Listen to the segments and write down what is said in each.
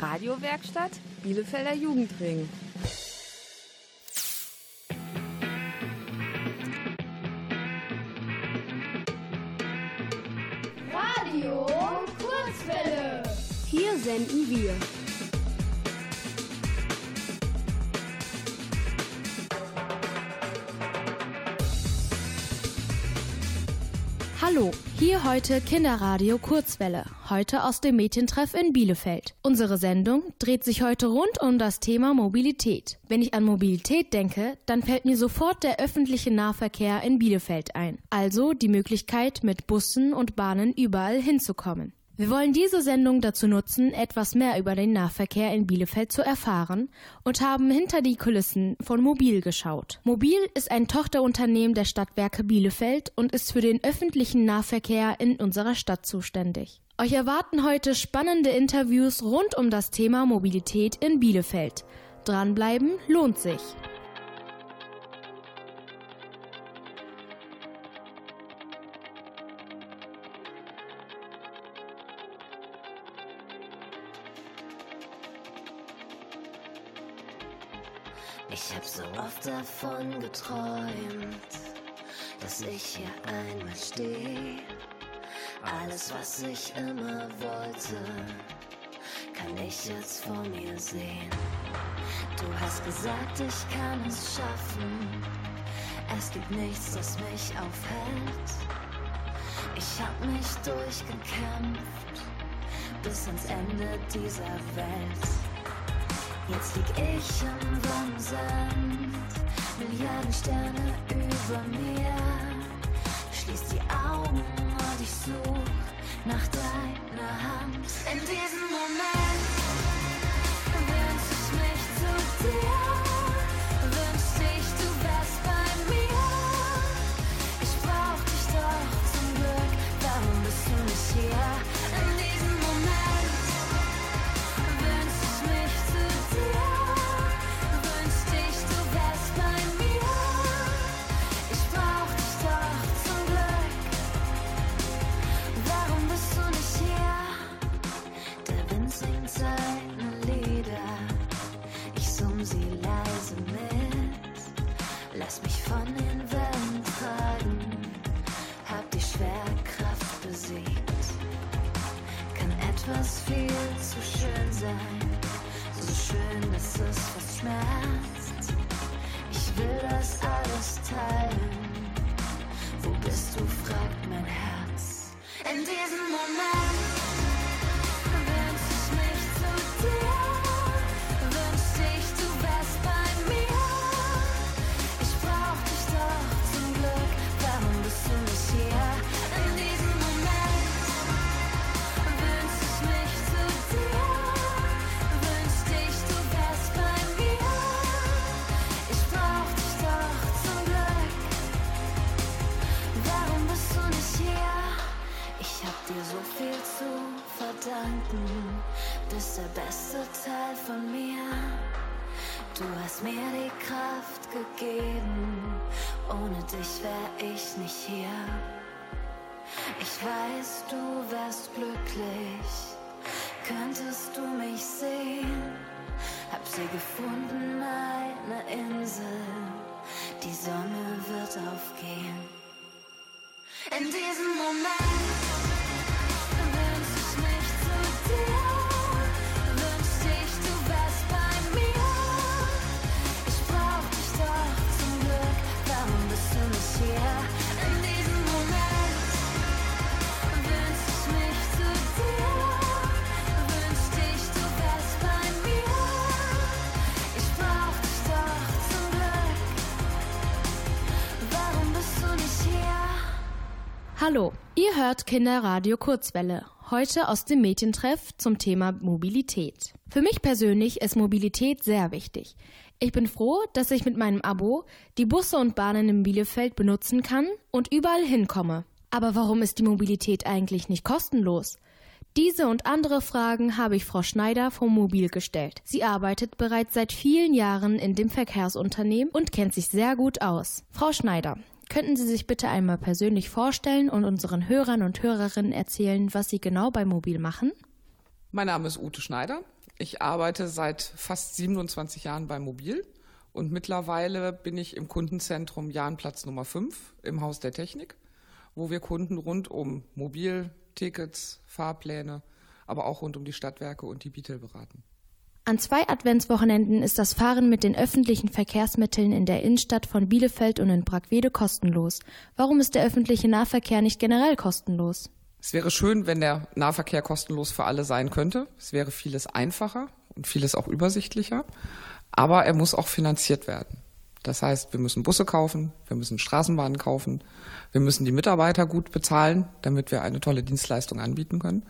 Radiowerkstatt Bielefelder Jugendring. Radio Kurzwelle. Hier senden wir. Hier heute Kinderradio Kurzwelle, heute aus dem Mädchentreff in Bielefeld. Unsere Sendung dreht sich heute rund um das Thema Mobilität. Wenn ich an Mobilität denke, dann fällt mir sofort der öffentliche Nahverkehr in Bielefeld ein, also die Möglichkeit, mit Bussen und Bahnen überall hinzukommen. Wir wollen diese Sendung dazu nutzen, etwas mehr über den Nahverkehr in Bielefeld zu erfahren und haben hinter die Kulissen von Mobil geschaut. Mobil ist ein Tochterunternehmen der Stadtwerke Bielefeld und ist für den öffentlichen Nahverkehr in unserer Stadt zuständig. Euch erwarten heute spannende Interviews rund um das Thema Mobilität in Bielefeld. Dranbleiben lohnt sich. Davon geträumt, dass ich hier einmal stehe. Alles, was ich immer wollte, kann ich jetzt vor mir sehen. Du hast gesagt, ich kann es schaffen. Es gibt nichts, das mich aufhält. Ich hab mich durchgekämpft bis ans Ende dieser Welt. Jetzt lieg ich im warmen Sand, Milliarden Sterne über mir. Schließ die Augen und ich such nach deiner Hand. In diesem Moment wünsch ich mich zu dir. Etwas viel zu schön sein. So schön, dass es fast schmerzt. Ich will das alles teilen. Wo bist du, fragt mein Herz. In diesem Moment hört Kinderradio Kurzwelle, heute aus dem Mädchentreff zum Thema Mobilität. Für mich persönlich ist Mobilität sehr wichtig. Ich bin froh, dass ich mit meinem Abo die Busse und Bahnen in Bielefeld benutzen kann und überall hinkomme. Aber warum ist die Mobilität eigentlich nicht kostenlos? Diese und andere Fragen habe ich Frau Schneider vom Mobil gestellt. Sie arbeitet bereits seit vielen Jahren in dem Verkehrsunternehmen und kennt sich sehr gut aus. Frau Schneider, könnten Sie sich bitte einmal persönlich vorstellen und unseren Hörern und Hörerinnen erzählen, was Sie genau bei Mobil machen? Mein Name ist Ute Schneider. Ich arbeite seit fast 27 Jahren bei Mobil und mittlerweile bin ich im Kundenzentrum Jahnplatz Nummer 5 im Haus der Technik, wo wir Kunden rund um Mobiltickets, Fahrpläne, aber auch rund um die Stadtwerke und die Beatle beraten. An zwei Adventswochenenden ist das Fahren mit den öffentlichen Verkehrsmitteln in der Innenstadt von Bielefeld und in Brackwede kostenlos. Warum ist der öffentliche Nahverkehr nicht generell kostenlos? Es wäre schön, wenn der Nahverkehr kostenlos für alle sein könnte. Es wäre vieles einfacher und vieles auch übersichtlicher. Aber er muss auch finanziert werden. Das heißt, wir müssen Busse kaufen, wir müssen Straßenbahnen kaufen, wir müssen die Mitarbeiter gut bezahlen, damit wir eine tolle Dienstleistung anbieten können.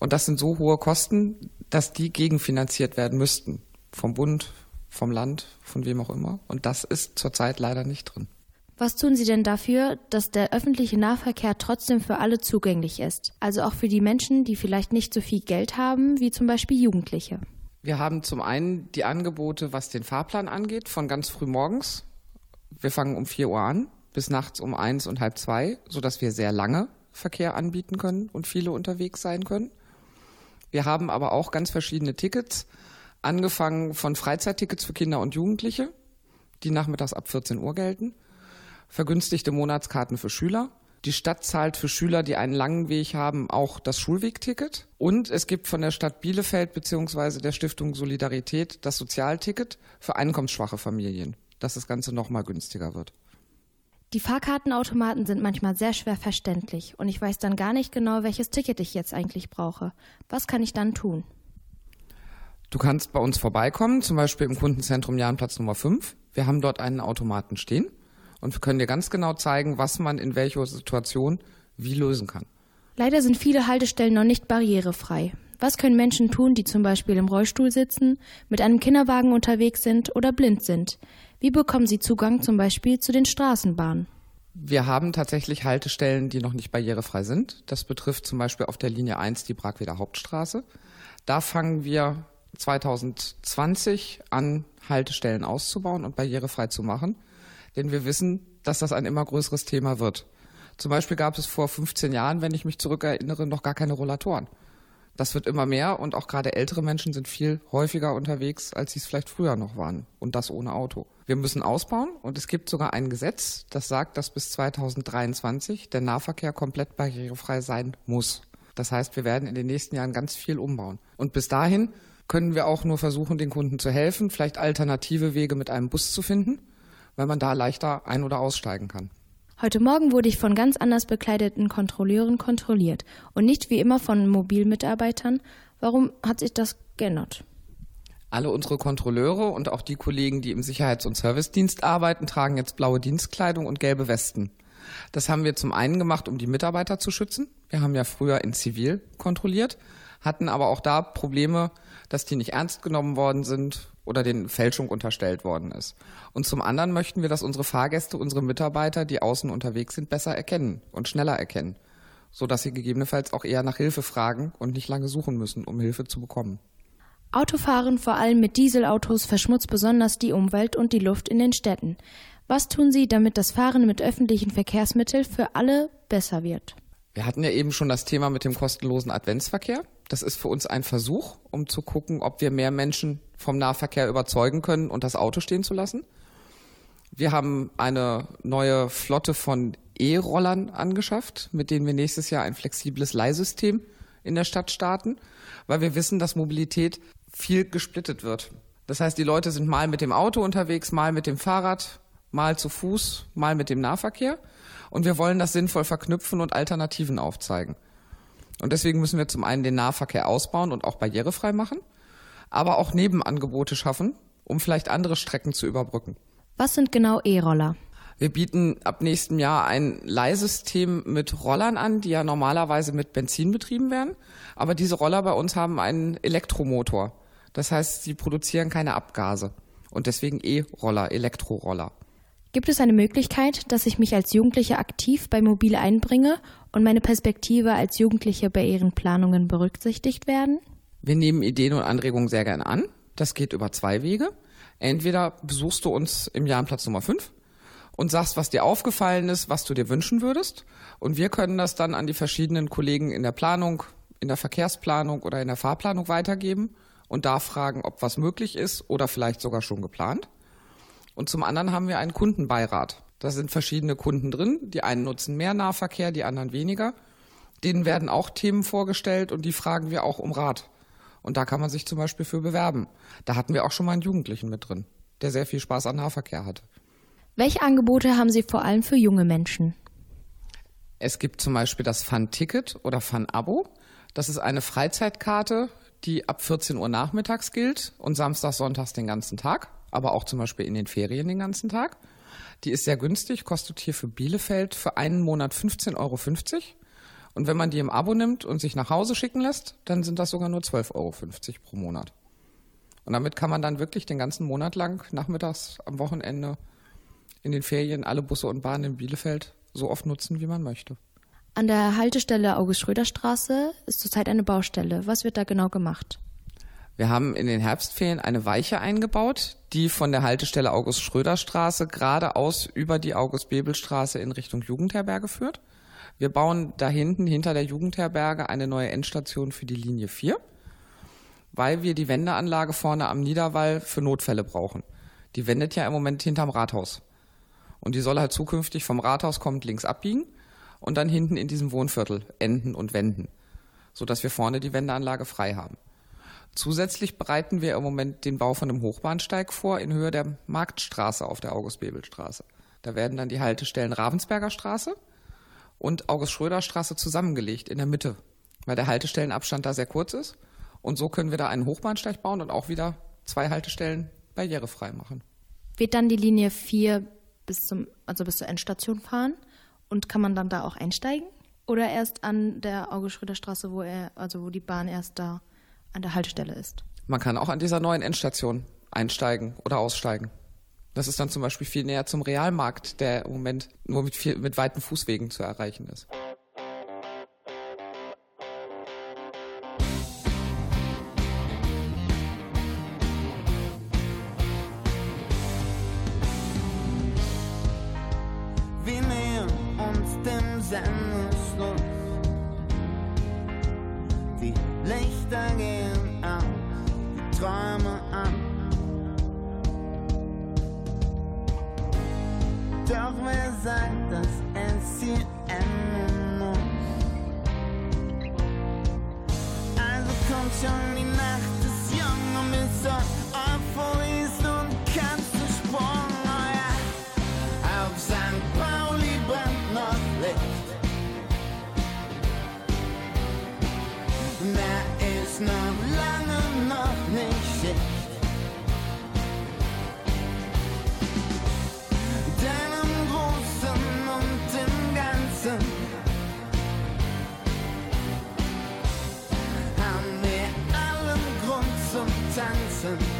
Und das sind so hohe Kosten, dass die gegenfinanziert werden müssten. Vom Bund, vom Land, von wem auch immer. Und das ist zurzeit leider nicht drin. Was tun Sie denn dafür, dass der öffentliche Nahverkehr trotzdem für alle zugänglich ist? Also auch für die Menschen, die vielleicht nicht so viel Geld haben, wie zum Beispiel Jugendliche. Wir haben zum einen die Angebote, was den Fahrplan angeht, von ganz früh morgens. Wir fangen um 4 Uhr an bis nachts um eins und halb zwei, sodass wir sehr lange Verkehr anbieten können und viele unterwegs sein können. Wir haben aber auch ganz verschiedene Tickets, angefangen von Freizeittickets für Kinder und Jugendliche, die nachmittags ab 14 Uhr gelten, vergünstigte Monatskarten für Schüler. Die Stadt zahlt für Schüler, die einen langen Weg haben, auch das Schulwegticket. Und es gibt von der Stadt Bielefeld bzw. der Stiftung Solidarität das Sozialticket für einkommensschwache Familien, dass das Ganze nochmal günstiger wird. Die Fahrkartenautomaten sind manchmal sehr schwer verständlich und ich weiß dann gar nicht genau, welches Ticket ich jetzt eigentlich brauche. Was kann ich dann tun? Du kannst bei uns vorbeikommen, zum Beispiel im Kundenzentrum Jahnplatz Nummer 5. Wir haben dort einen Automaten stehen und wir können dir ganz genau zeigen, was man in welcher Situation wie lösen kann. Leider sind viele Haltestellen noch nicht barrierefrei. Was können Menschen tun, die zum Beispiel im Rollstuhl sitzen, mit einem Kinderwagen unterwegs sind oder blind sind? Wie bekommen sie Zugang zum Beispiel zu den Straßenbahnen? Wir haben tatsächlich Haltestellen, die noch nicht barrierefrei sind. Das betrifft zum Beispiel auf der Linie 1 die Bragweder Hauptstraße. Da fangen wir 2020 an, Haltestellen auszubauen und barrierefrei zu machen. Denn wir wissen, dass das ein immer größeres Thema wird. Zum Beispiel gab es vor 15 Jahren, wenn ich mich zurückerinnere, noch gar keine Rollatoren. Das wird immer mehr und auch gerade ältere Menschen sind viel häufiger unterwegs, als sie es vielleicht früher noch waren. Und das ohne Auto. Wir müssen ausbauen und es gibt sogar ein Gesetz, das sagt, dass bis 2023 der Nahverkehr komplett barrierefrei sein muss. Das heißt, wir werden in den nächsten Jahren ganz viel umbauen. Und bis dahin können wir auch nur versuchen, den Kunden zu helfen, vielleicht alternative Wege mit einem Bus zu finden, weil man da leichter ein- oder aussteigen kann. Heute Morgen wurde ich von ganz anders bekleideten Kontrolleuren kontrolliert und nicht wie immer von Mobilmitarbeitern. Warum hat sich das geändert? Alle unsere Kontrolleure und auch die Kollegen, die im Sicherheits- und Servicedienst arbeiten, tragen jetzt blaue Dienstkleidung und gelbe Westen. Das haben wir zum einen gemacht, um die Mitarbeiter zu schützen. Wir haben ja früher in Zivil kontrolliert, hatten aber auch da Probleme, dass die nicht ernst genommen worden sind oder den Fälschung unterstellt worden ist. Und zum anderen möchten wir, dass unsere Fahrgäste, unsere Mitarbeiter, die außen unterwegs sind, besser erkennen und schneller erkennen, so dass sie gegebenenfalls auch eher nach Hilfe fragen und nicht lange suchen müssen, um Hilfe zu bekommen. Autofahren vor allem mit Dieselautos verschmutzt besonders die Umwelt und die Luft in den Städten. Was tun Sie, damit das Fahren mit öffentlichen Verkehrsmitteln für alle besser wird? Wir hatten ja eben schon das Thema mit dem kostenlosen Adventsverkehr. Das ist für uns ein Versuch, um zu gucken, ob wir mehr Menschen vom Nahverkehr überzeugen können und das Auto stehen zu lassen. Wir haben eine neue Flotte von E-Rollern angeschafft, mit denen wir nächstes Jahr ein flexibles Leihsystem in der Stadt starten, weil wir wissen, dass Mobilität viel gesplittet wird. Das heißt, die Leute sind mal mit dem Auto unterwegs, mal mit dem Fahrrad, mal zu Fuß, mal mit dem Nahverkehr. Und wir wollen das sinnvoll verknüpfen und Alternativen aufzeigen. Und deswegen müssen wir zum einen den Nahverkehr ausbauen und auch barrierefrei machen, aber auch Nebenangebote schaffen, um vielleicht andere Strecken zu überbrücken. Was sind genau E-Roller? Wir bieten ab nächstem Jahr ein Leihsystem mit Rollern an, die ja normalerweise mit Benzin betrieben werden. Aber diese Roller bei uns haben einen Elektromotor. Das heißt, sie produzieren keine Abgase. Und deswegen E-Roller, Elektroroller. Gibt es eine Möglichkeit, dass ich mich als Jugendliche aktiv bei Mobil einbringe und meine Perspektive als Jugendliche bei Ihren Planungen berücksichtigt werden? Wir nehmen Ideen und Anregungen sehr gerne an. Das geht über zwei Wege. Entweder besuchst du uns im Jahrenplatz Nummer 5 und sagst, was dir aufgefallen ist, was du dir wünschen würdest. Und wir können das dann an die verschiedenen Kollegen in der Planung, in der Verkehrsplanung oder in der Fahrplanung weitergeben. und da fragen, ob was möglich ist oder vielleicht sogar schon geplant. Und zum anderen haben wir einen Kundenbeirat. Da sind verschiedene Kunden drin. Die einen nutzen mehr Nahverkehr, die anderen weniger. Denen werden auch Themen vorgestellt und die fragen wir auch um Rat. Und da kann man sich zum Beispiel für bewerben. Da hatten wir auch schon mal einen Jugendlichen mit drin, der sehr viel Spaß an Nahverkehr hatte. Welche Angebote haben Sie vor allem für junge Menschen? Es gibt zum Beispiel das Fun-Ticket oder Fun-Abo. Das ist eine Freizeitkarte, die ab 14 Uhr nachmittags gilt und samstags, sonntags den ganzen Tag, aber auch zum Beispiel in den Ferien den ganzen Tag. Die ist sehr günstig, kostet hier für Bielefeld für einen Monat 15,50 Euro. Und wenn man die im Abo nimmt und sich nach Hause schicken lässt, dann sind das sogar nur 12,50 Euro pro Monat. Und damit kann man dann wirklich den ganzen Monat lang nachmittags am Wochenende in den Ferien alle Busse und Bahnen in Bielefeld so oft nutzen, wie man möchte. An der Haltestelle August-Schröder-Straße ist zurzeit eine Baustelle. Was wird da genau gemacht? Wir haben in den Herbstferien eine Weiche eingebaut, die von der Haltestelle August-Schröder-Straße geradeaus über die August-Bebel-Straße in Richtung Jugendherberge führt. Wir bauen da hinten hinter der Jugendherberge eine neue Endstation für die Linie 4, weil wir die Wendeanlage vorne am Niederwall für Notfälle brauchen. Die wendet ja im Moment hinterm Rathaus. Und die soll halt zukünftig vom Rathaus kommend links abbiegen und dann hinten in diesem Wohnviertel enden und wenden, sodass wir vorne die Wendeanlage frei haben. Zusätzlich bereiten wir im Moment den Bau von einem Hochbahnsteig vor in Höhe der Marktstraße auf der August-Bebel-Straße. Da werden dann die Haltestellen Ravensberger Straße und August-Schröder-Straße zusammengelegt in der Mitte, weil der Haltestellenabstand da sehr kurz ist. Und so können wir da einen Hochbahnsteig bauen und auch wieder zwei Haltestellen barrierefrei machen. Wird dann die Linie 4 bis zum, also bis zur Endstation fahren? Und kann man dann da auch einsteigen? Oder erst an der August-Schröder-Straße, wo also wo die Bahn erst da an der Haltestelle ist? Man kann auch an dieser neuen Endstation einsteigen oder aussteigen. Das ist dann zum Beispiel viel näher zum Realmarkt, der im Moment nur mit, viel, mit weiten Fußwegen zu erreichen ist. heaven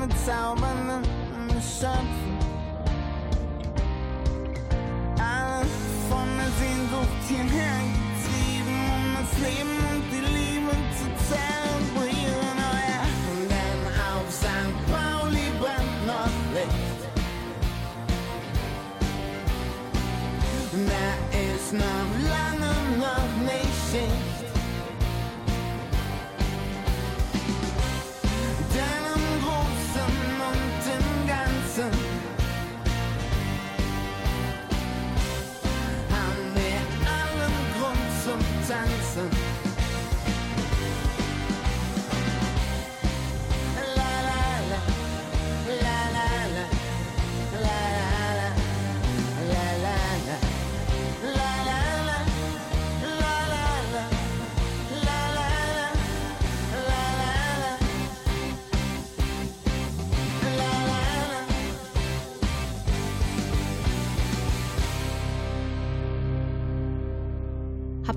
den bezaubernden Schöpfer. Alle von der Sehnsucht hierher getrieben, um das Leben und die Liebe zu zelebrieren. Oh ja. Denn auf St. Pauli brennt noch Licht. Da ist noch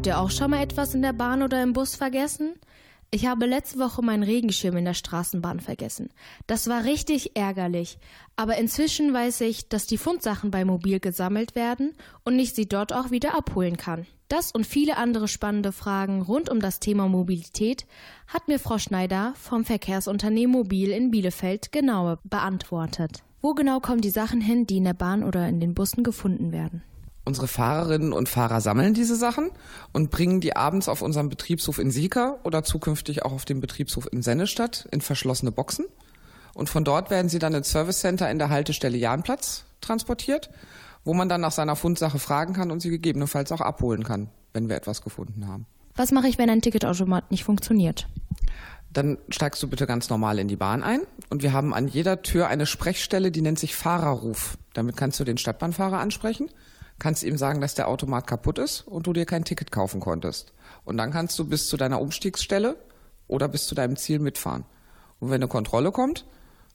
Habt ihr auch schon mal etwas in der Bahn oder im Bus vergessen? Ich habe letzte Woche meinen Regenschirm in der Straßenbahn vergessen. Das war richtig ärgerlich. Aber inzwischen weiß ich, dass die Fundsachen bei Mobil gesammelt werden und ich sie dort auch wieder abholen kann. Das und viele andere spannende Fragen rund um das Thema Mobilität hat mir Frau Schneider vom Verkehrsunternehmen Mobil in Bielefeld genauer beantwortet. Wo genau kommen die Sachen hin, die in der Bahn oder in den Bussen gefunden werden? Unsere Fahrerinnen und Fahrer sammeln diese Sachen und bringen die abends auf unserem Betriebshof in Sieker oder zukünftig auch auf dem Betriebshof in Sennestadt in verschlossene Boxen. Und von dort werden sie dann ins Service Center in der Haltestelle Jahnplatz transportiert, wo man dann nach seiner Fundsache fragen kann und sie gegebenenfalls auch abholen kann, wenn wir etwas gefunden haben. Was mache ich, wenn ein Ticketautomat nicht funktioniert? Dann steigst du bitte ganz normal in die Bahn ein und wir haben an jeder Tür eine Sprechstelle, die nennt sich Fahrerruf. Damit kannst du den Stadtbahnfahrer ansprechen, kannst ihm sagen, dass der Automat kaputt ist und du dir kein Ticket kaufen konntest. Und dann kannst du bis zu deiner Umstiegsstelle oder bis zu deinem Ziel mitfahren. Und wenn eine Kontrolle kommt,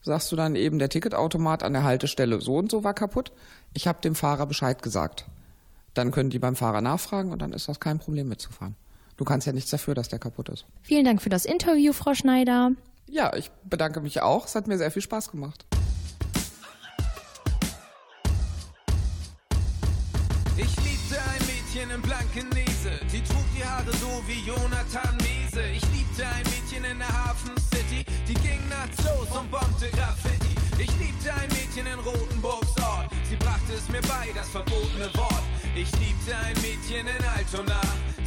sagst du dann eben, der Ticketautomat an der Haltestelle so und so war kaputt. Ich habe dem Fahrer Bescheid gesagt. Dann können die beim Fahrer nachfragen und dann ist das kein Problem mitzufahren. Du kannst ja nichts dafür, dass der kaputt ist. Vielen Dank für das Interview, Frau Schneider. Ja, ich bedanke mich auch. Es hat mir sehr viel Spaß gemacht. Jonathan Mese. Ich liebte ein Mädchen in der Hafen City, die ging nachts los und bombte Graffiti. Ich liebte ein Mädchen in Rotenburgs Ort, sie brachte es mir bei, das verbotene Wort. Ich liebte ein Mädchen in Altona,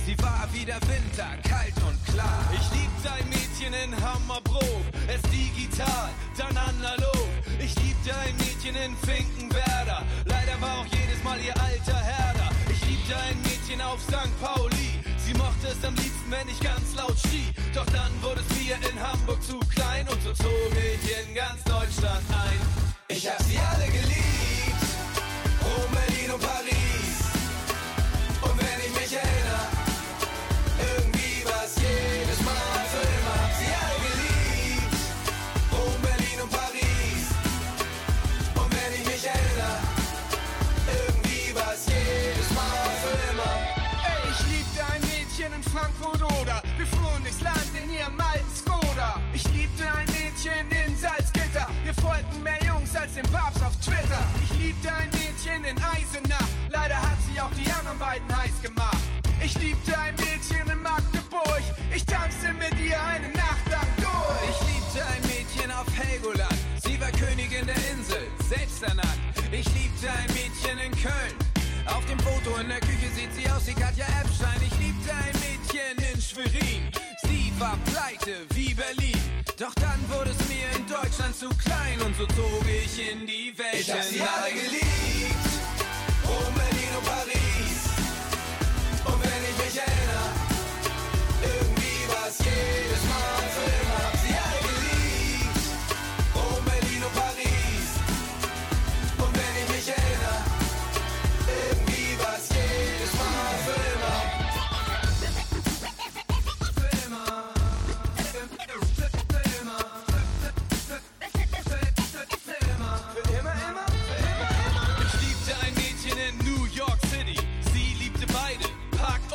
sie war wie der Winter, kalt und klar. Ich liebte ein Mädchen in Hammerbrook, es digital, dann analog. Ich liebte ein Mädchen in Finkenwerder, leider war auch jedes Mal ihr alter Herder. Ich liebte ein Mädchen auf St. Pauli, mochte es am liebsten, wenn ich ganz laut schrie. Doch dann wurde es mir in Hamburg zu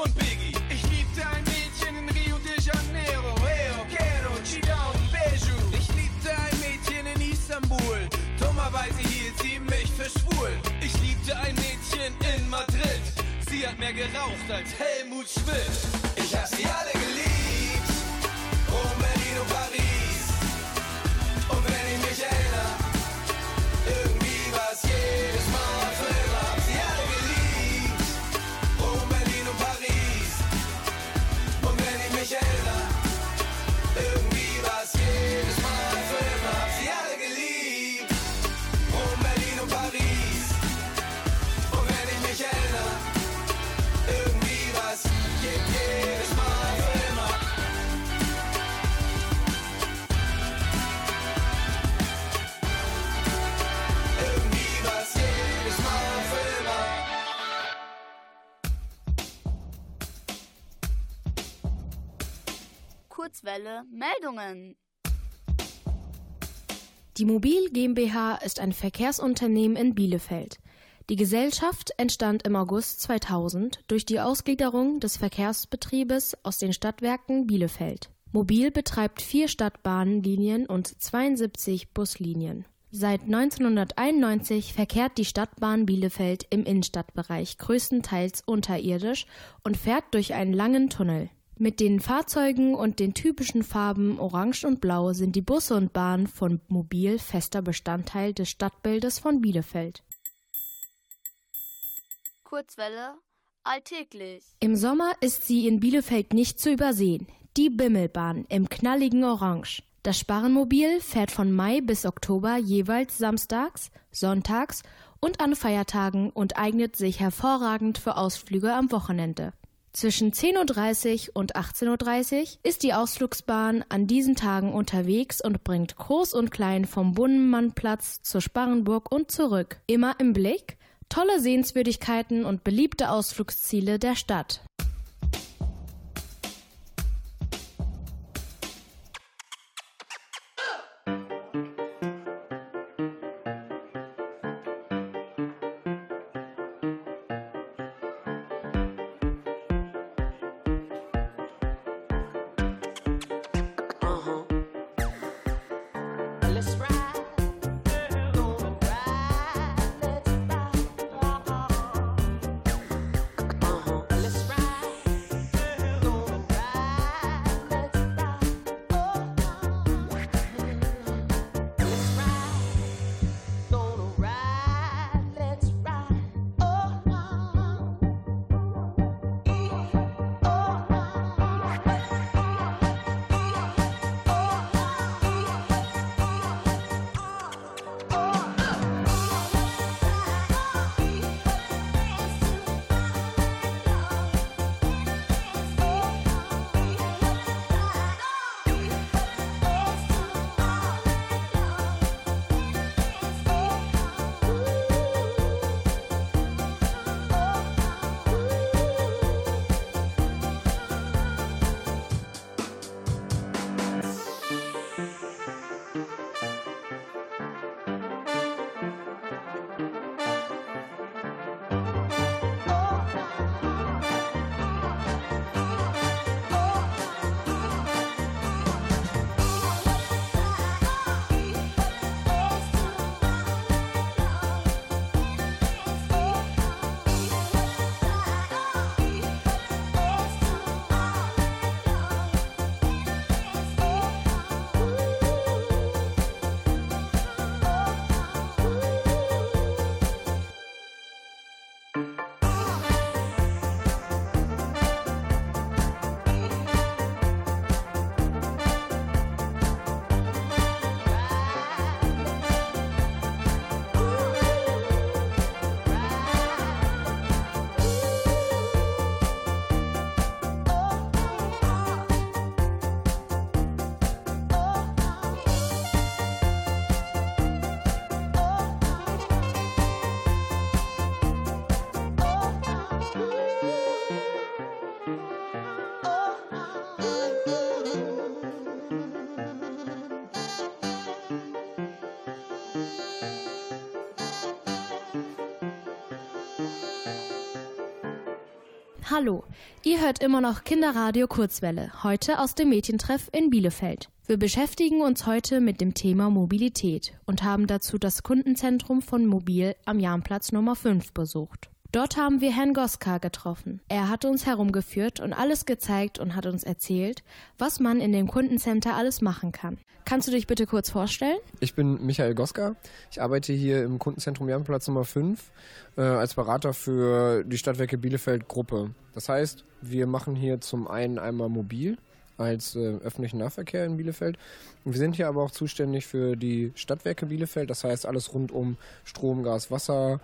und Biggie. Ich liebte ein Mädchen in Rio de Janeiro. Eo, quiero, Chidon, Beju. Ich liebte ein Mädchen in Istanbul. Dummerweise hielt sie mich für schwul. Ich liebte ein Mädchen in Madrid. Sie hat mehr geraucht als Helmut Schmidt. Ich hab sie alle geliebt. Kurzwelle Meldungen. Die Mobil GmbH ist ein Verkehrsunternehmen in Bielefeld. Die Gesellschaft entstand im August 2000 durch die Ausgliederung des Verkehrsbetriebes aus den Stadtwerken Bielefeld. Mobil betreibt vier Stadtbahnlinien und 72 Buslinien. Seit 1991 verkehrt die Stadtbahn Bielefeld im Innenstadtbereich größtenteils unterirdisch und fährt durch einen langen Tunnel. Mit den Fahrzeugen und den typischen Farben Orange und Blau sind die Busse und Bahnen von Mobil fester Bestandteil des Stadtbildes von Bielefeld. Kurzwelle alltäglich. Im Sommer ist sie in Bielefeld nicht zu übersehen. Die Bimmelbahn im knalligen Orange. Das Sparrenmobil fährt von Mai bis Oktober jeweils samstags, sonntags und an Feiertagen und eignet sich hervorragend für Ausflüge am Wochenende. Zwischen 10.30 Uhr und 18.30 Uhr ist die Ausflugsbahn an diesen Tagen unterwegs und bringt Groß und Klein vom Bunnenmannplatz zur Sparrenburg und zurück. Immer im Blick tolle Sehenswürdigkeiten und beliebte Ausflugsziele der Stadt. Hallo, ihr hört immer noch Kinderradio Kurzwelle, heute aus dem Mädchentreff in Bielefeld. Wir beschäftigen uns heute mit dem Thema Mobilität und haben dazu das Kundenzentrum von Mobil am Jahnplatz Nummer 5 besucht. Dort haben wir Herrn Goska getroffen. Er hat uns herumgeführt und alles gezeigt und hat uns erzählt, was man in dem Kundencenter alles machen kann. Kannst du dich bitte kurz vorstellen? Ich bin Michael Goska. Ich arbeite hier im Kundenzentrum Jahnplatz Nummer 5 äh, als Berater für die Stadtwerke Bielefeld Gruppe. Das heißt, wir machen hier zum einen einmal mobil als äh, öffentlichen Nahverkehr in Bielefeld. Wir sind hier aber auch zuständig für die Stadtwerke Bielefeld, das heißt alles rund um Strom, Gas, Wasser,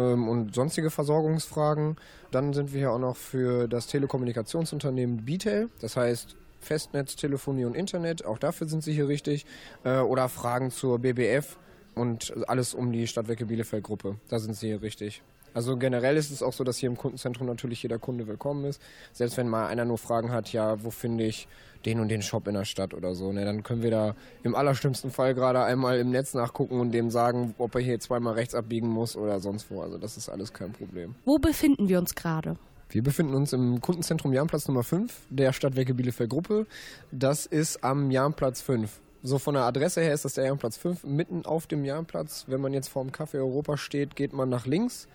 und sonstige Versorgungsfragen. Dann sind wir hier auch noch für das Telekommunikationsunternehmen Bitel, das heißt Festnetz, Telefonie und Internet, auch dafür sind sie hier richtig. Äh, oder Fragen zur BBF und alles um die Stadtwerke Bielefeld Gruppe, da sind sie hier richtig. Also generell ist es auch so, dass hier im Kundenzentrum natürlich jeder Kunde willkommen ist. Selbst wenn mal einer nur Fragen hat, ja, wo finde ich den und den Shop in der Stadt oder so, ne, dann können wir da im allerschlimmsten Fall gerade einmal im Netz nachgucken und dem sagen, ob er hier zweimal rechts abbiegen muss oder sonst wo. Also das ist alles kein Problem. Wo befinden wir uns gerade? Wir befinden uns im Kundenzentrum Jahnplatz Nummer 5 der Stadtwerke Bielefeld Gruppe. Das ist am Jahnplatz 5. So von der Adresse her ist das der Jahnplatz 5, mitten auf dem Jahnplatz. Wenn man jetzt vor dem Café Europa steht, geht man nach links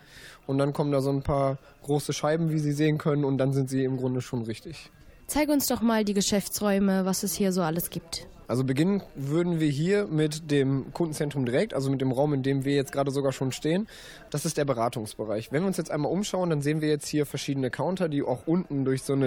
und dann kommen da so ein paar große Scheiben, wie Sie sehen können, und dann sind Sie im Grunde schon richtig. Zeig uns doch mal die Geschäftsräume, was es hier so alles gibt. Also beginnen würden wir hier mit dem Kundenzentrum direkt, also mit dem Raum, in dem wir jetzt gerade sogar schon stehen. Das ist der Beratungsbereich. Wenn wir uns jetzt einmal umschauen, dann sehen wir jetzt hier verschiedene Counter, die auch unten durch so eine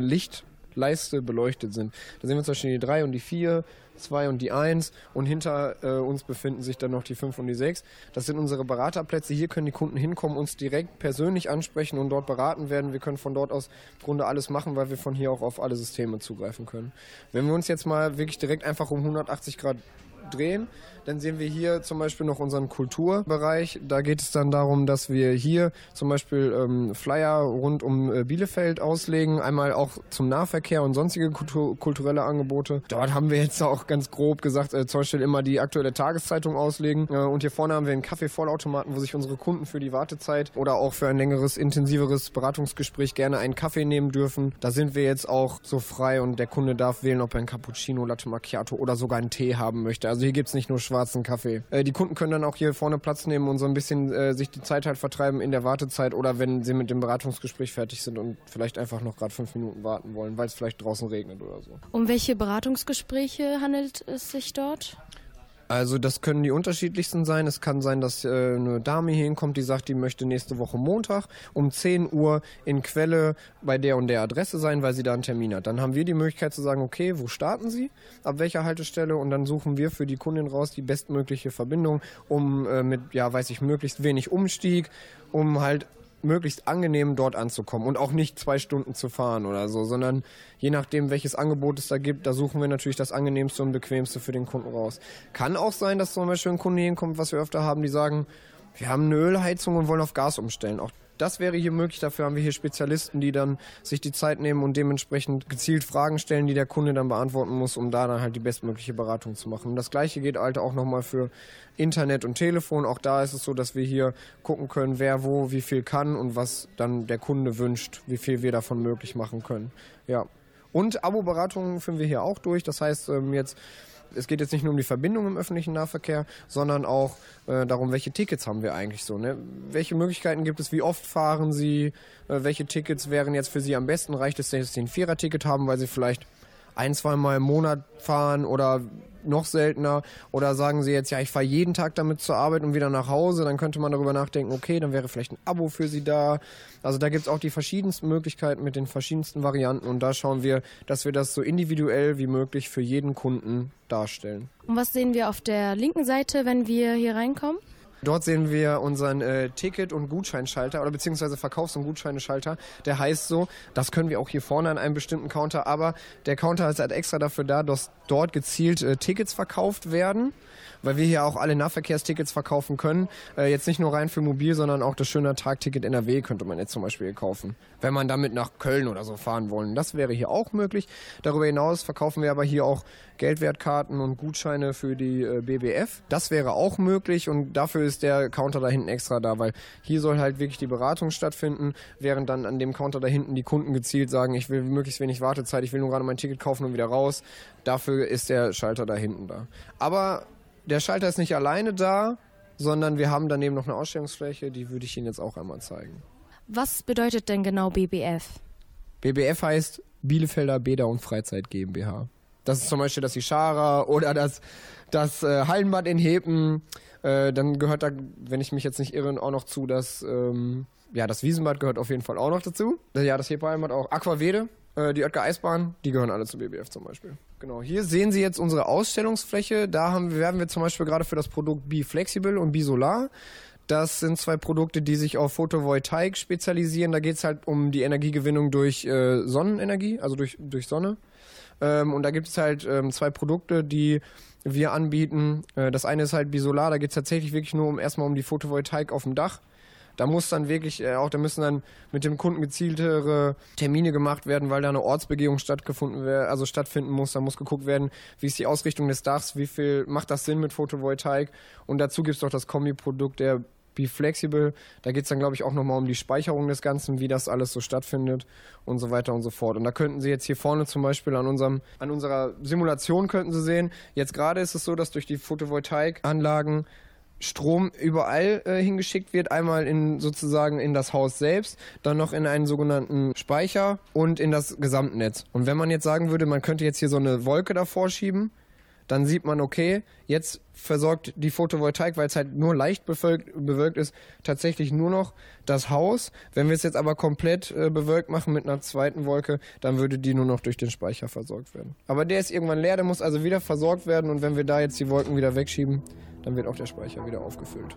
Lichtleiste beleuchtet sind. Da sehen wir zum Beispiel die 3 und die 4, 2 und die 1 und hinter äh, uns befinden sich dann noch die 5 und die 6. Das sind unsere Beraterplätze. Hier können die Kunden hinkommen, uns direkt persönlich ansprechen und dort beraten werden. Wir können von dort aus im Grunde alles machen, weil wir von hier auch auf alle Systeme zugreifen können. Wenn wir uns jetzt mal wirklich direkt einfach um 180 Grad drehen, dann sehen wir hier zum Beispiel noch unseren Kulturbereich. Da geht es dann darum, dass wir hier zum Beispiel ähm, Flyer rund um äh, Bielefeld auslegen, einmal auch zum Nahverkehr und sonstige Kultur kulturelle Angebote. Dort haben wir jetzt auch ganz grob gesagt, äh, zum Beispiel immer die aktuelle Tageszeitung auslegen. Äh, und hier vorne haben wir einen Kaffee-Vollautomaten, wo sich unsere Kunden für die Wartezeit oder auch für ein längeres, intensiveres Beratungsgespräch gerne einen Kaffee nehmen dürfen. Da sind wir jetzt auch so frei und der Kunde darf wählen, ob er einen Cappuccino, Latte Macchiato oder sogar einen Tee haben möchte. Also hier gibt es nicht nur schwarzen Kaffee. Äh, die Kunden können dann auch hier vorne Platz nehmen und so ein bisschen äh, sich die Zeit halt vertreiben in der Wartezeit oder wenn sie mit dem Beratungsgespräch fertig sind und vielleicht einfach noch gerade fünf Minuten warten wollen, weil es vielleicht draußen regnet oder so. Um welche Beratungsgespräche handelt es sich dort? Also das können die unterschiedlichsten sein. Es kann sein, dass äh, eine Dame hier hinkommt, die sagt, die möchte nächste Woche Montag um 10 Uhr in Quelle bei der und der Adresse sein, weil sie da einen Termin hat. Dann haben wir die Möglichkeit zu sagen, okay, wo starten Sie, ab welcher Haltestelle und dann suchen wir für die Kundin raus die bestmögliche Verbindung, um äh, mit, ja, weiß ich, möglichst wenig Umstieg, um halt möglichst angenehm dort anzukommen und auch nicht zwei Stunden zu fahren oder so, sondern je nachdem, welches Angebot es da gibt, da suchen wir natürlich das angenehmste und bequemste für den Kunden raus. Kann auch sein, dass zum Beispiel ein Kunde hinkommt, was wir öfter haben, die sagen, wir haben eine Ölheizung und wollen auf Gas umstellen. Auch das wäre hier möglich. Dafür haben wir hier Spezialisten, die dann sich die Zeit nehmen und dementsprechend gezielt Fragen stellen, die der Kunde dann beantworten muss, um da dann halt die bestmögliche Beratung zu machen. Und das gleiche geht halt auch nochmal für Internet und Telefon. Auch da ist es so, dass wir hier gucken können, wer wo wie viel kann und was dann der Kunde wünscht, wie viel wir davon möglich machen können. Ja. Und Abo-Beratungen führen wir hier auch durch. Das heißt, ähm, jetzt es geht jetzt nicht nur um die Verbindung im öffentlichen Nahverkehr, sondern auch äh, darum, welche Tickets haben wir eigentlich so. Ne? Welche Möglichkeiten gibt es, wie oft fahren Sie, äh, welche Tickets wären jetzt für Sie am besten? Reicht es, dass Sie ein Vierer-Ticket haben, weil Sie vielleicht ein, zwei Mal im Monat fahren oder noch seltener? Oder sagen Sie jetzt, ja, ich fahre jeden Tag damit zur Arbeit und wieder nach Hause, dann könnte man darüber nachdenken, okay, dann wäre vielleicht ein Abo für Sie da. Also da gibt es auch die verschiedensten Möglichkeiten mit den verschiedensten Varianten und da schauen wir, dass wir das so individuell wie möglich für jeden Kunden darstellen. Und was sehen wir auf der linken Seite, wenn wir hier reinkommen? Dort sehen wir unseren äh, Ticket- und Gutscheinschalter oder beziehungsweise Verkaufs- und Gutscheineschalter. Der heißt so, das können wir auch hier vorne an einem bestimmten Counter, aber der Counter ist halt extra dafür da, dass dort gezielt äh, Tickets verkauft werden weil wir hier auch alle Nahverkehrstickets verkaufen können. Äh, jetzt nicht nur rein für mobil, sondern auch das schöne Tagticket NRW könnte man jetzt zum Beispiel kaufen, wenn man damit nach Köln oder so fahren wollen. Das wäre hier auch möglich. Darüber hinaus verkaufen wir aber hier auch Geldwertkarten und Gutscheine für die äh, BBF. Das wäre auch möglich und dafür ist der Counter da hinten extra da, weil hier soll halt wirklich die Beratung stattfinden, während dann an dem Counter da hinten die Kunden gezielt sagen, ich will möglichst wenig Wartezeit, ich will nur gerade mein Ticket kaufen und wieder raus. Dafür ist der Schalter da hinten da. Aber der Schalter ist nicht alleine da, sondern wir haben daneben noch eine Ausstellungsfläche, die würde ich Ihnen jetzt auch einmal zeigen. Was bedeutet denn genau BBF? BBF heißt Bielefelder Bäder und Freizeit GmbH. Das ist zum Beispiel das Ischara oder das, das äh, Hallenbad in Hepen. Äh, dann gehört da, wenn ich mich jetzt nicht irre, auch noch zu, dass ähm, ja, das Wiesenbad gehört auf jeden Fall auch noch dazu. Ja, das Hepe-Hallenbad auch. Aquavede, äh, die Oetker Eisbahn, die gehören alle zu BBF zum Beispiel. Genau, hier sehen Sie jetzt unsere Ausstellungsfläche. Da haben, werden wir zum Beispiel gerade für das Produkt B-Flexible und B-Solar das sind zwei Produkte, die sich auf Photovoltaik spezialisieren. Da geht es halt um die Energiegewinnung durch äh, Sonnenenergie, also durch, durch Sonne. Ähm, und da gibt es halt ähm, zwei Produkte, die wir anbieten. Äh, das eine ist halt Bisolar, da geht es tatsächlich wirklich nur um erstmal um die Photovoltaik auf dem Dach. Da muss dann wirklich äh, auch, da müssen dann mit dem Kunden gezieltere Termine gemacht werden, weil da eine Ortsbegehung stattgefunden wär, also stattfinden muss. Da muss geguckt werden, wie ist die Ausrichtung des Dachs, wie viel macht das Sinn mit Photovoltaik. Und dazu gibt es doch das Kombiprodukt der Be Flexible. Da geht es dann, glaube ich, auch nochmal um die Speicherung des Ganzen, wie das alles so stattfindet und so weiter und so fort. Und da könnten Sie jetzt hier vorne zum Beispiel an, unserem, an unserer Simulation könnten Sie sehen, jetzt gerade ist es so, dass durch die Photovoltaikanlagen Strom überall äh, hingeschickt wird, einmal in sozusagen in das Haus selbst, dann noch in einen sogenannten Speicher und in das Gesamtnetz. Und wenn man jetzt sagen würde, man könnte jetzt hier so eine Wolke davor schieben, dann sieht man, okay, jetzt versorgt die Photovoltaik, weil es halt nur leicht bewölkt, bewölkt ist, tatsächlich nur noch das Haus. Wenn wir es jetzt aber komplett äh, bewölkt machen mit einer zweiten Wolke, dann würde die nur noch durch den Speicher versorgt werden. Aber der ist irgendwann leer, der muss also wieder versorgt werden und wenn wir da jetzt die Wolken wieder wegschieben, dann wird auch der Speicher wieder aufgefüllt.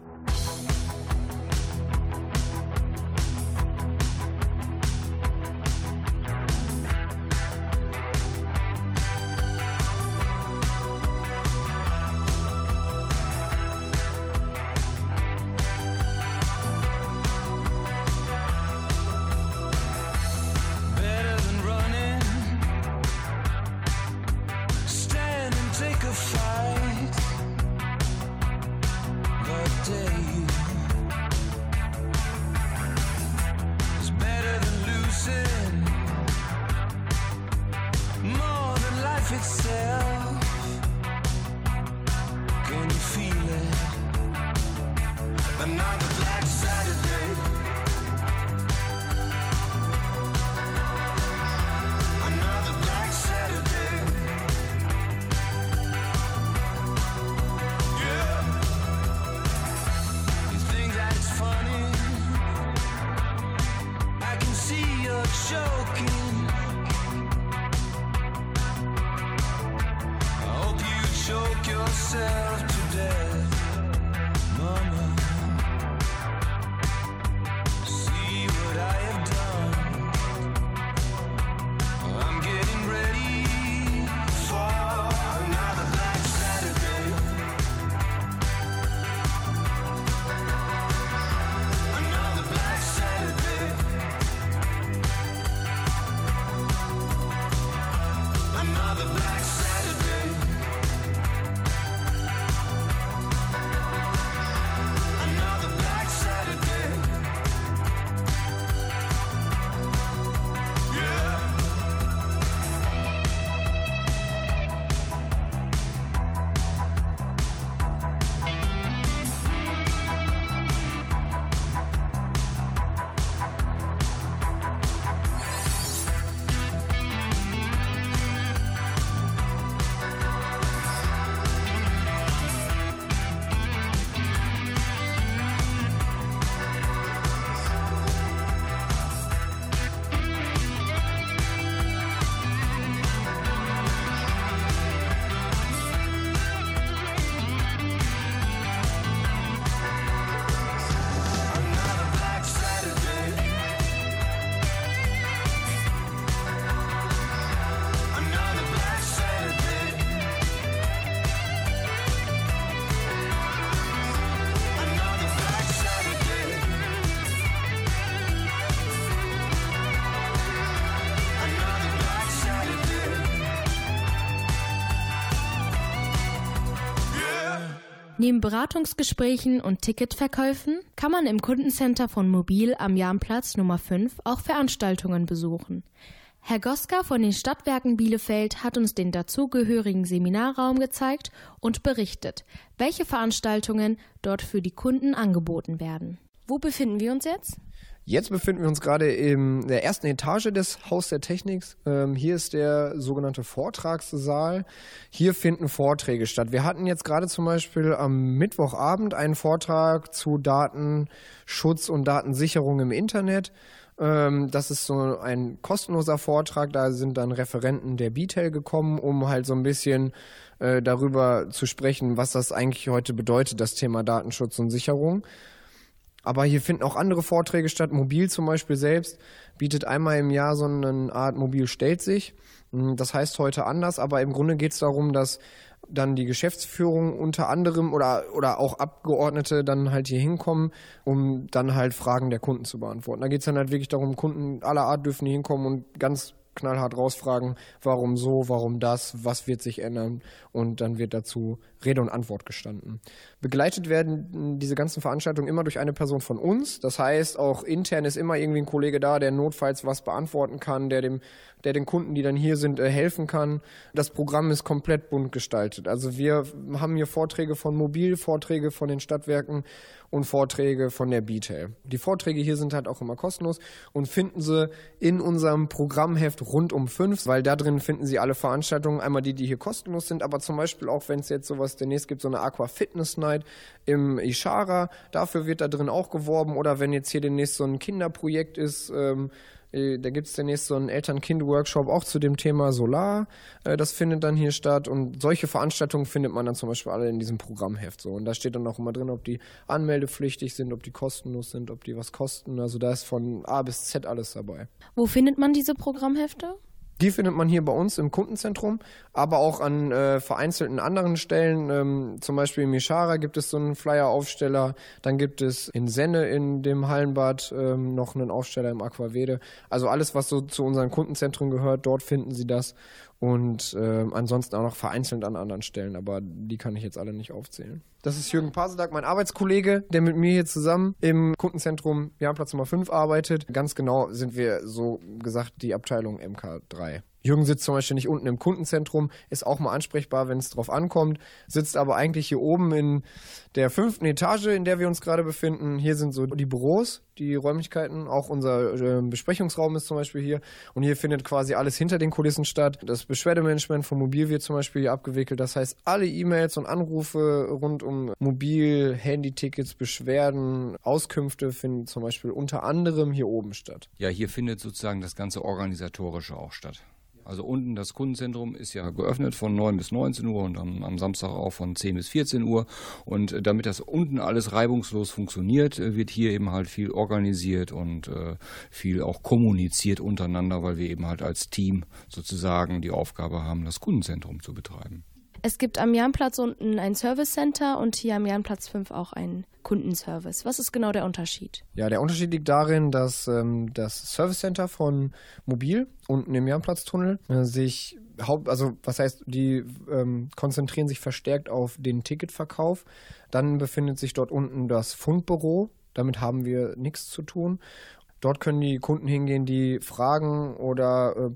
Neben Beratungsgesprächen und Ticketverkäufen kann man im Kundencenter von Mobil am Jahnplatz Nummer 5 auch Veranstaltungen besuchen. Herr Goska von den Stadtwerken Bielefeld hat uns den dazugehörigen Seminarraum gezeigt und berichtet, welche Veranstaltungen dort für die Kunden angeboten werden. Wo befinden wir uns jetzt? Jetzt befinden wir uns gerade in der ersten Etage des Haus der Technik. Ähm, hier ist der sogenannte Vortragssaal. Hier finden Vorträge statt. Wir hatten jetzt gerade zum Beispiel am Mittwochabend einen Vortrag zu Datenschutz und Datensicherung im Internet. Ähm, das ist so ein kostenloser Vortrag. Da sind dann Referenten der BTEL gekommen, um halt so ein bisschen äh, darüber zu sprechen, was das eigentlich heute bedeutet, das Thema Datenschutz und Sicherung. Aber hier finden auch andere Vorträge statt. Mobil zum Beispiel selbst bietet einmal im Jahr so eine Art Mobil stellt sich. Hm, das heißt heute anders, aber im Grunde geht es darum, dass dann die Geschäftsführung unter anderem oder, oder auch Abgeordnete dann halt hier hinkommen, um dann halt Fragen der Kunden zu beantworten. Da geht es dann halt wirklich darum, Kunden aller Art dürfen hier hinkommen und ganz knallhart rausfragen, warum so, warum das, was wird sich ändern und dann wird dazu Rede und Antwort gestanden. Begleitet werden diese ganzen Veranstaltungen immer durch eine Person von uns. Das heißt, auch intern ist immer irgendwie ein Kollege da, der notfalls was beantworten kann, der dem, der den Kunden, die dann hier sind, äh, helfen kann. Das Programm ist komplett bunt gestaltet. Also wir haben hier Vorträge von Mobil, Vorträge von den Stadtwerken und Vorträge von der BTEL. Die Vorträge hier sind halt auch immer kostenlos und finden Sie in unserem Programmheft rund um fünf, weil da drin finden Sie alle Veranstaltungen, einmal die, die hier kostenlos sind, aber zum Beispiel auch, wenn es jetzt sowas demnächst gibt, so eine Aqua Fitness Night im Ishara, dafür wird da drin auch geworben oder wenn jetzt hier demnächst so ein Kinderprojekt ist, ähm, äh, da gibt es demnächst so einen Eltern-Kind-Workshop auch zu dem Thema Solar. Äh, das findet dann hier statt. Und solche Veranstaltungen findet man dann zum Beispiel alle in diesem Programmheft. So. Und da steht dann auch immer drin, ob die anmeldepflichtig sind, ob die kostenlos sind, ob die was kosten. Also da ist von A bis Z alles dabei. Wo findet man diese Programmhefte? Die findet man hier bei uns im Kundenzentrum, aber auch an äh, vereinzelten anderen Stellen. Ähm, zum Beispiel in Mishara gibt es so einen Flyer-Aufsteller. Dann gibt es in Senne in dem Hallenbad ähm, noch einen Aufsteller im Aquavede. Also alles, was so zu unseren Kundenzentren gehört, dort finden Sie das. Und äh, ansonsten auch noch vereinzelt an anderen Stellen, aber die kann ich jetzt alle nicht aufzählen. Das ist Jürgen Pasedak, mein Arbeitskollege, der mit mir hier zusammen im Kundenzentrum Jahnplatz Nummer 5 arbeitet. Ganz genau sind wir so gesagt die Abteilung MK3. Jürgen sitzt zum Beispiel nicht unten im Kundenzentrum, ist auch mal ansprechbar, wenn es drauf ankommt, sitzt aber eigentlich hier oben in der fünften Etage, in der wir uns gerade befinden. Hier sind so die Büros, die Räumlichkeiten, auch unser äh, Besprechungsraum ist zum Beispiel hier. Und hier findet quasi alles hinter den Kulissen statt. Das Beschwerdemanagement von Mobil wird zum Beispiel hier abgewickelt. Das heißt, alle E-Mails und Anrufe rund um Mobil, Handytickets, Beschwerden, Auskünfte finden zum Beispiel unter anderem hier oben statt. Ja, hier findet sozusagen das ganze Organisatorische auch statt. Also unten das Kundenzentrum ist ja geöffnet von 9 bis 19 Uhr und dann am Samstag auch von 10 bis 14 Uhr. Und äh, damit das unten alles reibungslos funktioniert, äh, wird hier eben halt viel organisiert und äh, viel auch kommuniziert untereinander, weil wir eben halt als Team sozusagen die Aufgabe haben, das Kundenzentrum zu betreiben. Es gibt am Jahnplatz unten ein Service Center und hier am Jahnplatz 5 auch ein Kundenservice. Was ist genau der Unterschied? Ja, der Unterschied liegt darin, dass ähm, das Service Center von Mobil unten im Jahnplatztunnel äh, sich haupt, also was heißt, die ähm, konzentrieren sich verstärkt auf den Ticketverkauf. Dann befindet sich dort unten das Fundbüro. Damit haben wir nichts zu tun. Dort können die Kunden hingehen, die Fragen oder äh,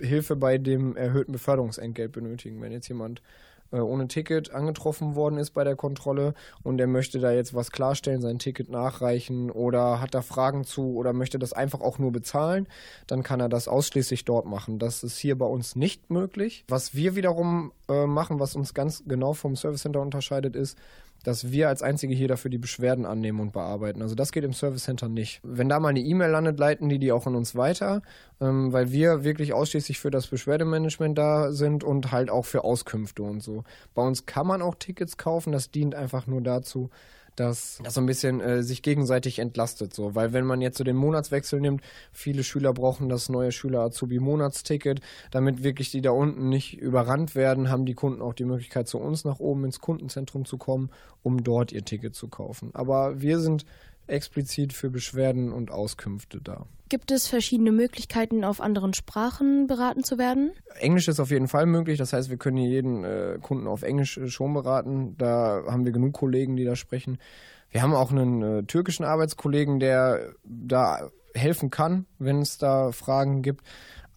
Hilfe bei dem erhöhten Beförderungsentgelt benötigen. Wenn jetzt jemand äh, ohne Ticket angetroffen worden ist bei der Kontrolle und er möchte da jetzt was klarstellen, sein Ticket nachreichen oder hat da Fragen zu oder möchte das einfach auch nur bezahlen, dann kann er das ausschließlich dort machen. Das ist hier bei uns nicht möglich. Was wir wiederum äh, machen, was uns ganz genau vom Service Center unterscheidet, ist, dass wir als Einzige hier dafür die Beschwerden annehmen und bearbeiten. Also das geht im Service Center nicht. Wenn da mal eine E-Mail landet, leiten die die auch an uns weiter, ähm, weil wir wirklich ausschließlich für das Beschwerdemanagement da sind und halt auch für Auskünfte und so. Bei uns kann man auch Tickets kaufen, das dient einfach nur dazu, dass das so ein bisschen äh, sich gegenseitig entlastet, so, weil wenn man jetzt so den Monatswechsel nimmt, viele Schüler brauchen das neue Schüler Azubi Monatsticket, damit wirklich die da unten nicht überrannt werden, haben die Kunden auch die Möglichkeit zu uns nach oben ins Kundenzentrum zu kommen, um dort ihr Ticket zu kaufen. Aber wir sind explizit für Beschwerden und Auskünfte da. Gibt es verschiedene Möglichkeiten, auf anderen Sprachen beraten zu werden? Englisch ist auf jeden Fall möglich. Das heißt, wir können jeden äh, Kunden auf Englisch äh, schon beraten. Da haben wir genug Kollegen, die da sprechen. Wir haben auch einen äh, türkischen Arbeitskollegen, der da helfen kann, wenn es da Fragen gibt.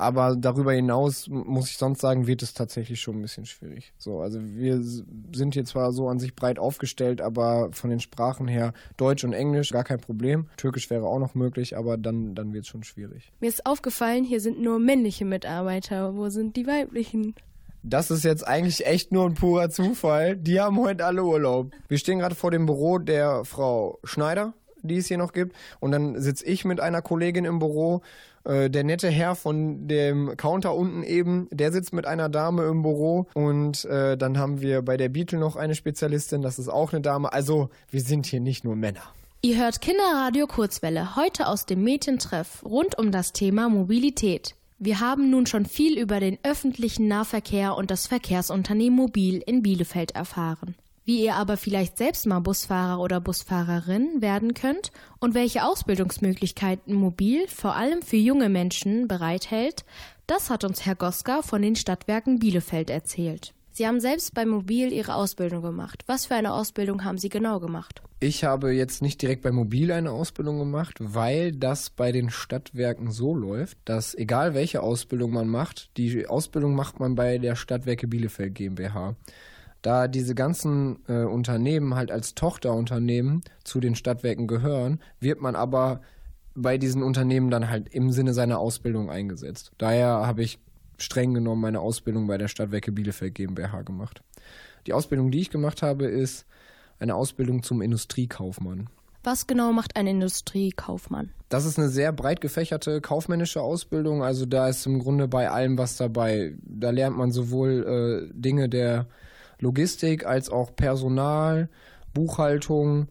Aber darüber hinaus muss ich sonst sagen, wird es tatsächlich schon ein bisschen schwierig. So, also wir sind hier zwar so an sich breit aufgestellt, aber von den Sprachen her Deutsch und Englisch gar kein Problem. Türkisch wäre auch noch möglich, aber dann, dann wird es schon schwierig. Mir ist aufgefallen, hier sind nur männliche Mitarbeiter. Wo sind die weiblichen? Das ist jetzt eigentlich echt nur ein purer Zufall. Die haben heute alle Urlaub. Wir stehen gerade vor dem Büro der Frau Schneider, die es hier noch gibt. Und dann sitze ich mit einer Kollegin im Büro äh, der nette Herr von dem Counter unten eben, der sitzt mit einer Dame im Büro und äh, dann haben wir bei der Beetle noch eine Spezialistin, das ist auch eine Dame. Also wir sind hier nicht nur Männer. Ihr hört Kinderradio Kurzwelle, heute aus dem Mädchentreff rund um das Thema Mobilität. Wir haben nun schon viel über den öffentlichen Nahverkehr und das Verkehrsunternehmen Mobil in Bielefeld erfahren. Wie ihr aber vielleicht selbst mal Busfahrer oder Busfahrerin werden könnt und welche Ausbildungsmöglichkeiten Mobil vor allem für junge Menschen bereithält, das hat uns Herr Goska von den Stadtwerken Bielefeld erzählt. Sie haben selbst bei Mobil Ihre Ausbildung gemacht. Was für eine Ausbildung haben Sie genau gemacht? Ich habe jetzt nicht direkt bei Mobil eine Ausbildung gemacht, weil das bei den Stadtwerken so läuft, dass egal welche Ausbildung man macht, die Ausbildung macht man bei der Stadtwerke Bielefeld GmbH. Da diese ganzen äh, Unternehmen halt als Tochterunternehmen zu den Stadtwerken gehören, wird man aber bei diesen Unternehmen dann halt im Sinne seiner Ausbildung eingesetzt. Daher habe ich streng genommen meine Ausbildung bei der Stadtwerke Bielefeld GmbH gemacht. Die Ausbildung, die ich gemacht habe, ist eine Ausbildung zum Industriekaufmann. Was genau macht ein Industriekaufmann? Das ist eine sehr breit gefächerte kaufmännische Ausbildung. Also da ist im Grunde bei allem was dabei. Da lernt man sowohl äh, Dinge der Logistik als auch Personal, Buchhaltung,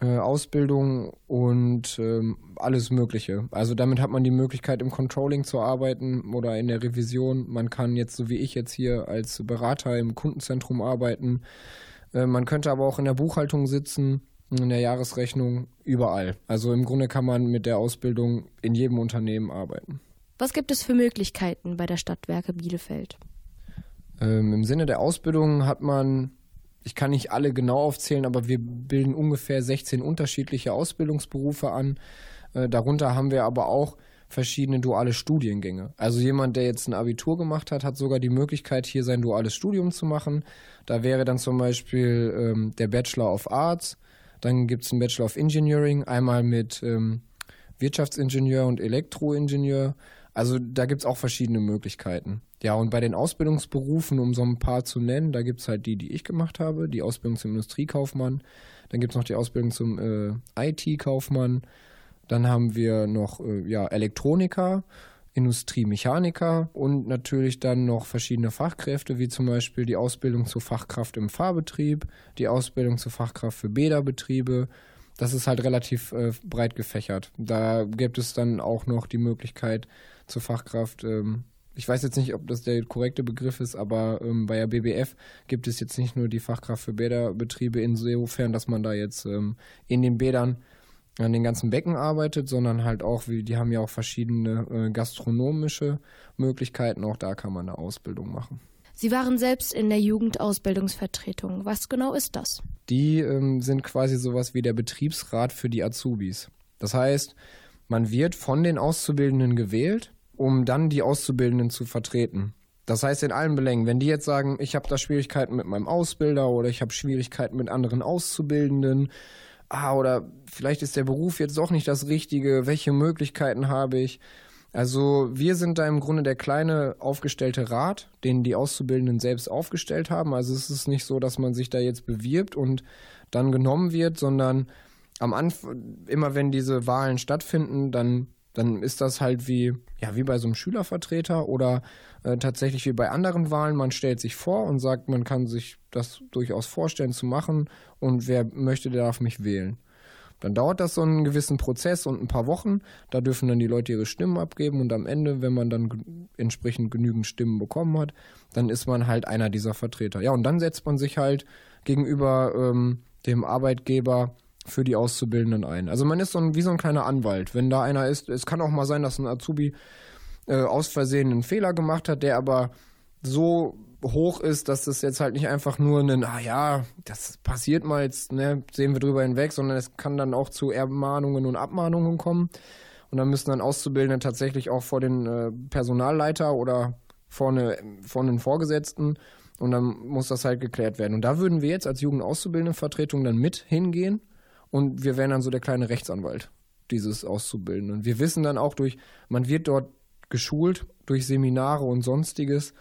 äh, Ausbildung und ähm, alles Mögliche. Also damit hat man die Möglichkeit, im Controlling zu arbeiten oder in der Revision. Man kann jetzt, so wie ich jetzt hier als Berater im Kundenzentrum arbeiten. Äh, man könnte aber auch in der Buchhaltung sitzen, in der Jahresrechnung, überall. Also im Grunde kann man mit der Ausbildung in jedem Unternehmen arbeiten. Was gibt es für Möglichkeiten bei der Stadtwerke Bielefeld? Ähm, Im Sinne der Ausbildung hat man ich kann nicht alle genau aufzählen, aber wir bilden ungefähr 16 unterschiedliche Ausbildungsberufe an. Äh, darunter haben wir aber auch verschiedene duale Studiengänge. Also jemand, der jetzt ein Abitur gemacht hat, hat sogar die Möglichkeit, hier sein duales Studium zu machen. Da wäre dann zum Beispiel ähm, der Bachelor of Arts, dann gibt es einen Bachelor of Engineering, einmal mit ähm, Wirtschaftsingenieur und Elektroingenieur. Also da gibt es auch verschiedene Möglichkeiten. Ja, und bei den Ausbildungsberufen, um so ein paar zu nennen, da gibt es halt die, die ich gemacht habe, die Ausbildung zum Industriekaufmann. Dann gibt es noch die Ausbildung zum äh, IT-Kaufmann. Dann haben wir noch äh, ja, Elektroniker, Industriemechaniker und natürlich dann noch verschiedene Fachkräfte, wie zum Beispiel die Ausbildung zur Fachkraft im Fahrbetrieb, die Ausbildung zur Fachkraft für Bäderbetriebe, das ist halt relativ äh, breit gefächert. Da gibt es dann auch noch die Möglichkeit, zur Fachkraft. Ähm, ich weiß jetzt nicht, ob das der korrekte Begriff ist, aber ähm, bei der BBF gibt es jetzt nicht nur die Fachkraft für Bäderbetriebe insofern, dass man da jetzt ähm, in den Bädern an den ganzen Becken arbeitet, sondern halt auch, wie, die haben ja auch verschiedene äh, gastronomische Möglichkeiten. Auch da kann man eine Ausbildung machen. Sie waren selbst in der Jugendausbildungsvertretung. Was genau ist das? Die ähm, sind quasi sowas wie der Betriebsrat für die Azubis. Das heißt, man wird von den Auszubildenden gewählt um dann die Auszubildenden zu vertreten. Das heißt in allen Belängen, wenn die jetzt sagen, ich habe da Schwierigkeiten mit meinem Ausbilder oder ich habe Schwierigkeiten mit anderen Auszubildenden, ah, oder vielleicht ist der Beruf jetzt doch nicht das Richtige, welche Möglichkeiten habe ich? Also wir sind da im Grunde der kleine aufgestellte Rat, den die Auszubildenden selbst aufgestellt haben. Also es ist nicht so, dass man sich da jetzt bewirbt und dann genommen wird, sondern am Anfang, immer wenn diese Wahlen stattfinden, dann dann ist das halt wie, ja, wie bei so einem Schülervertreter oder äh, tatsächlich wie bei anderen Wahlen. Man stellt sich vor und sagt, man kann sich das durchaus vorstellen zu machen und wer möchte, der darf mich wählen. Dann dauert das so einen gewissen Prozess und ein paar Wochen. Da dürfen dann die Leute ihre Stimmen abgeben und am Ende, wenn man dann entsprechend genügend Stimmen bekommen hat, dann ist man halt einer dieser Vertreter. Ja, und dann setzt man sich halt gegenüber ähm, dem Arbeitgeber für die Auszubildenden ein. Also man ist so ein, wie so ein kleiner Anwalt. Wenn da einer ist, es kann auch mal sein, dass ein Azubi äh, aus Versehen einen Fehler gemacht hat, der aber so hoch ist, dass das jetzt halt nicht einfach nur ein, ah ja, das passiert mal jetzt, ne, sehen wir drüber hinweg, sondern es kann dann auch zu Ermahnungen und Abmahnungen kommen. Und dann müssen dann Auszubildende tatsächlich auch vor den äh, Personalleiter oder vor, eine, vor Vorgesetzten und dann muss das halt geklärt werden. Und da würden wir jetzt als Jugendauszubildendenvertretung dann mit hingehen und wir wären dann so der kleine Rechtsanwalt dieses Auszubildenden. Wir wissen dann auch durch, man wird dort geschult durch Seminare und sonstiges,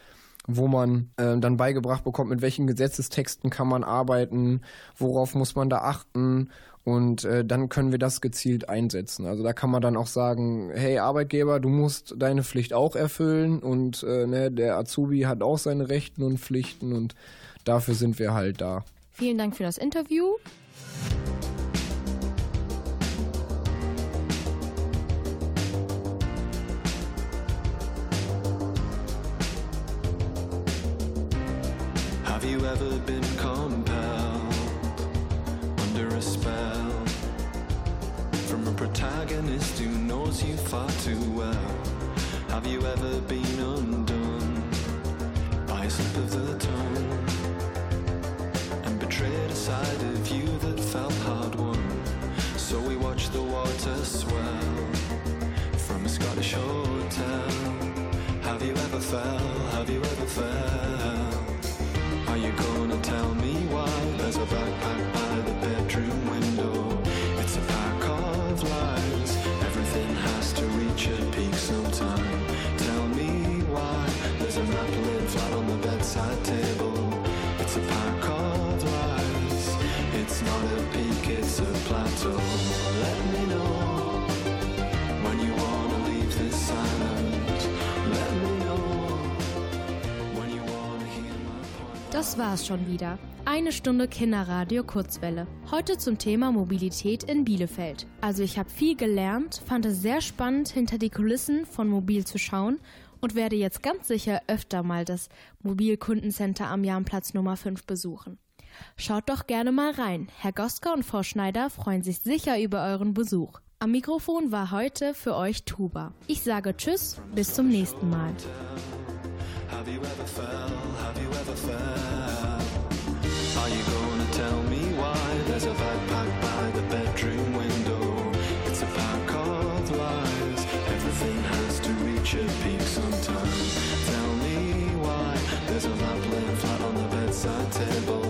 wo man äh, dann beigebracht bekommt, mit welchen Gesetzestexten kann man arbeiten, worauf muss man da achten und äh, dann können wir das gezielt einsetzen. Also da kann man dann auch sagen, hey Arbeitgeber, du musst deine Pflicht auch erfüllen und äh, ne, der Azubi hat auch seine Rechten und Pflichten und dafür sind wir halt da. Vielen Dank für das Interview. you far too well. Das war's schon wieder. Eine Stunde Kinderradio Kurzwelle. Heute zum Thema Mobilität in Bielefeld. Also ich habe viel gelernt, fand es sehr spannend, hinter die Kulissen von Mobil zu schauen und werde jetzt ganz sicher öfter mal das Mobilkundencenter am Jahnplatz Nummer 5 besuchen. Schaut doch gerne mal rein. Herr Goska und Frau Schneider freuen sich sicher über euren Besuch. Am Mikrofon war heute für euch Tuba. Ich sage Tschüss, bis zum nächsten Mal. ever. Are you gonna tell me why there's a backpack by the bedroom window? It's a pack of lies. Everything has to reach a peak sometime. Tell me why there's a lamp laying flat on the bedside table.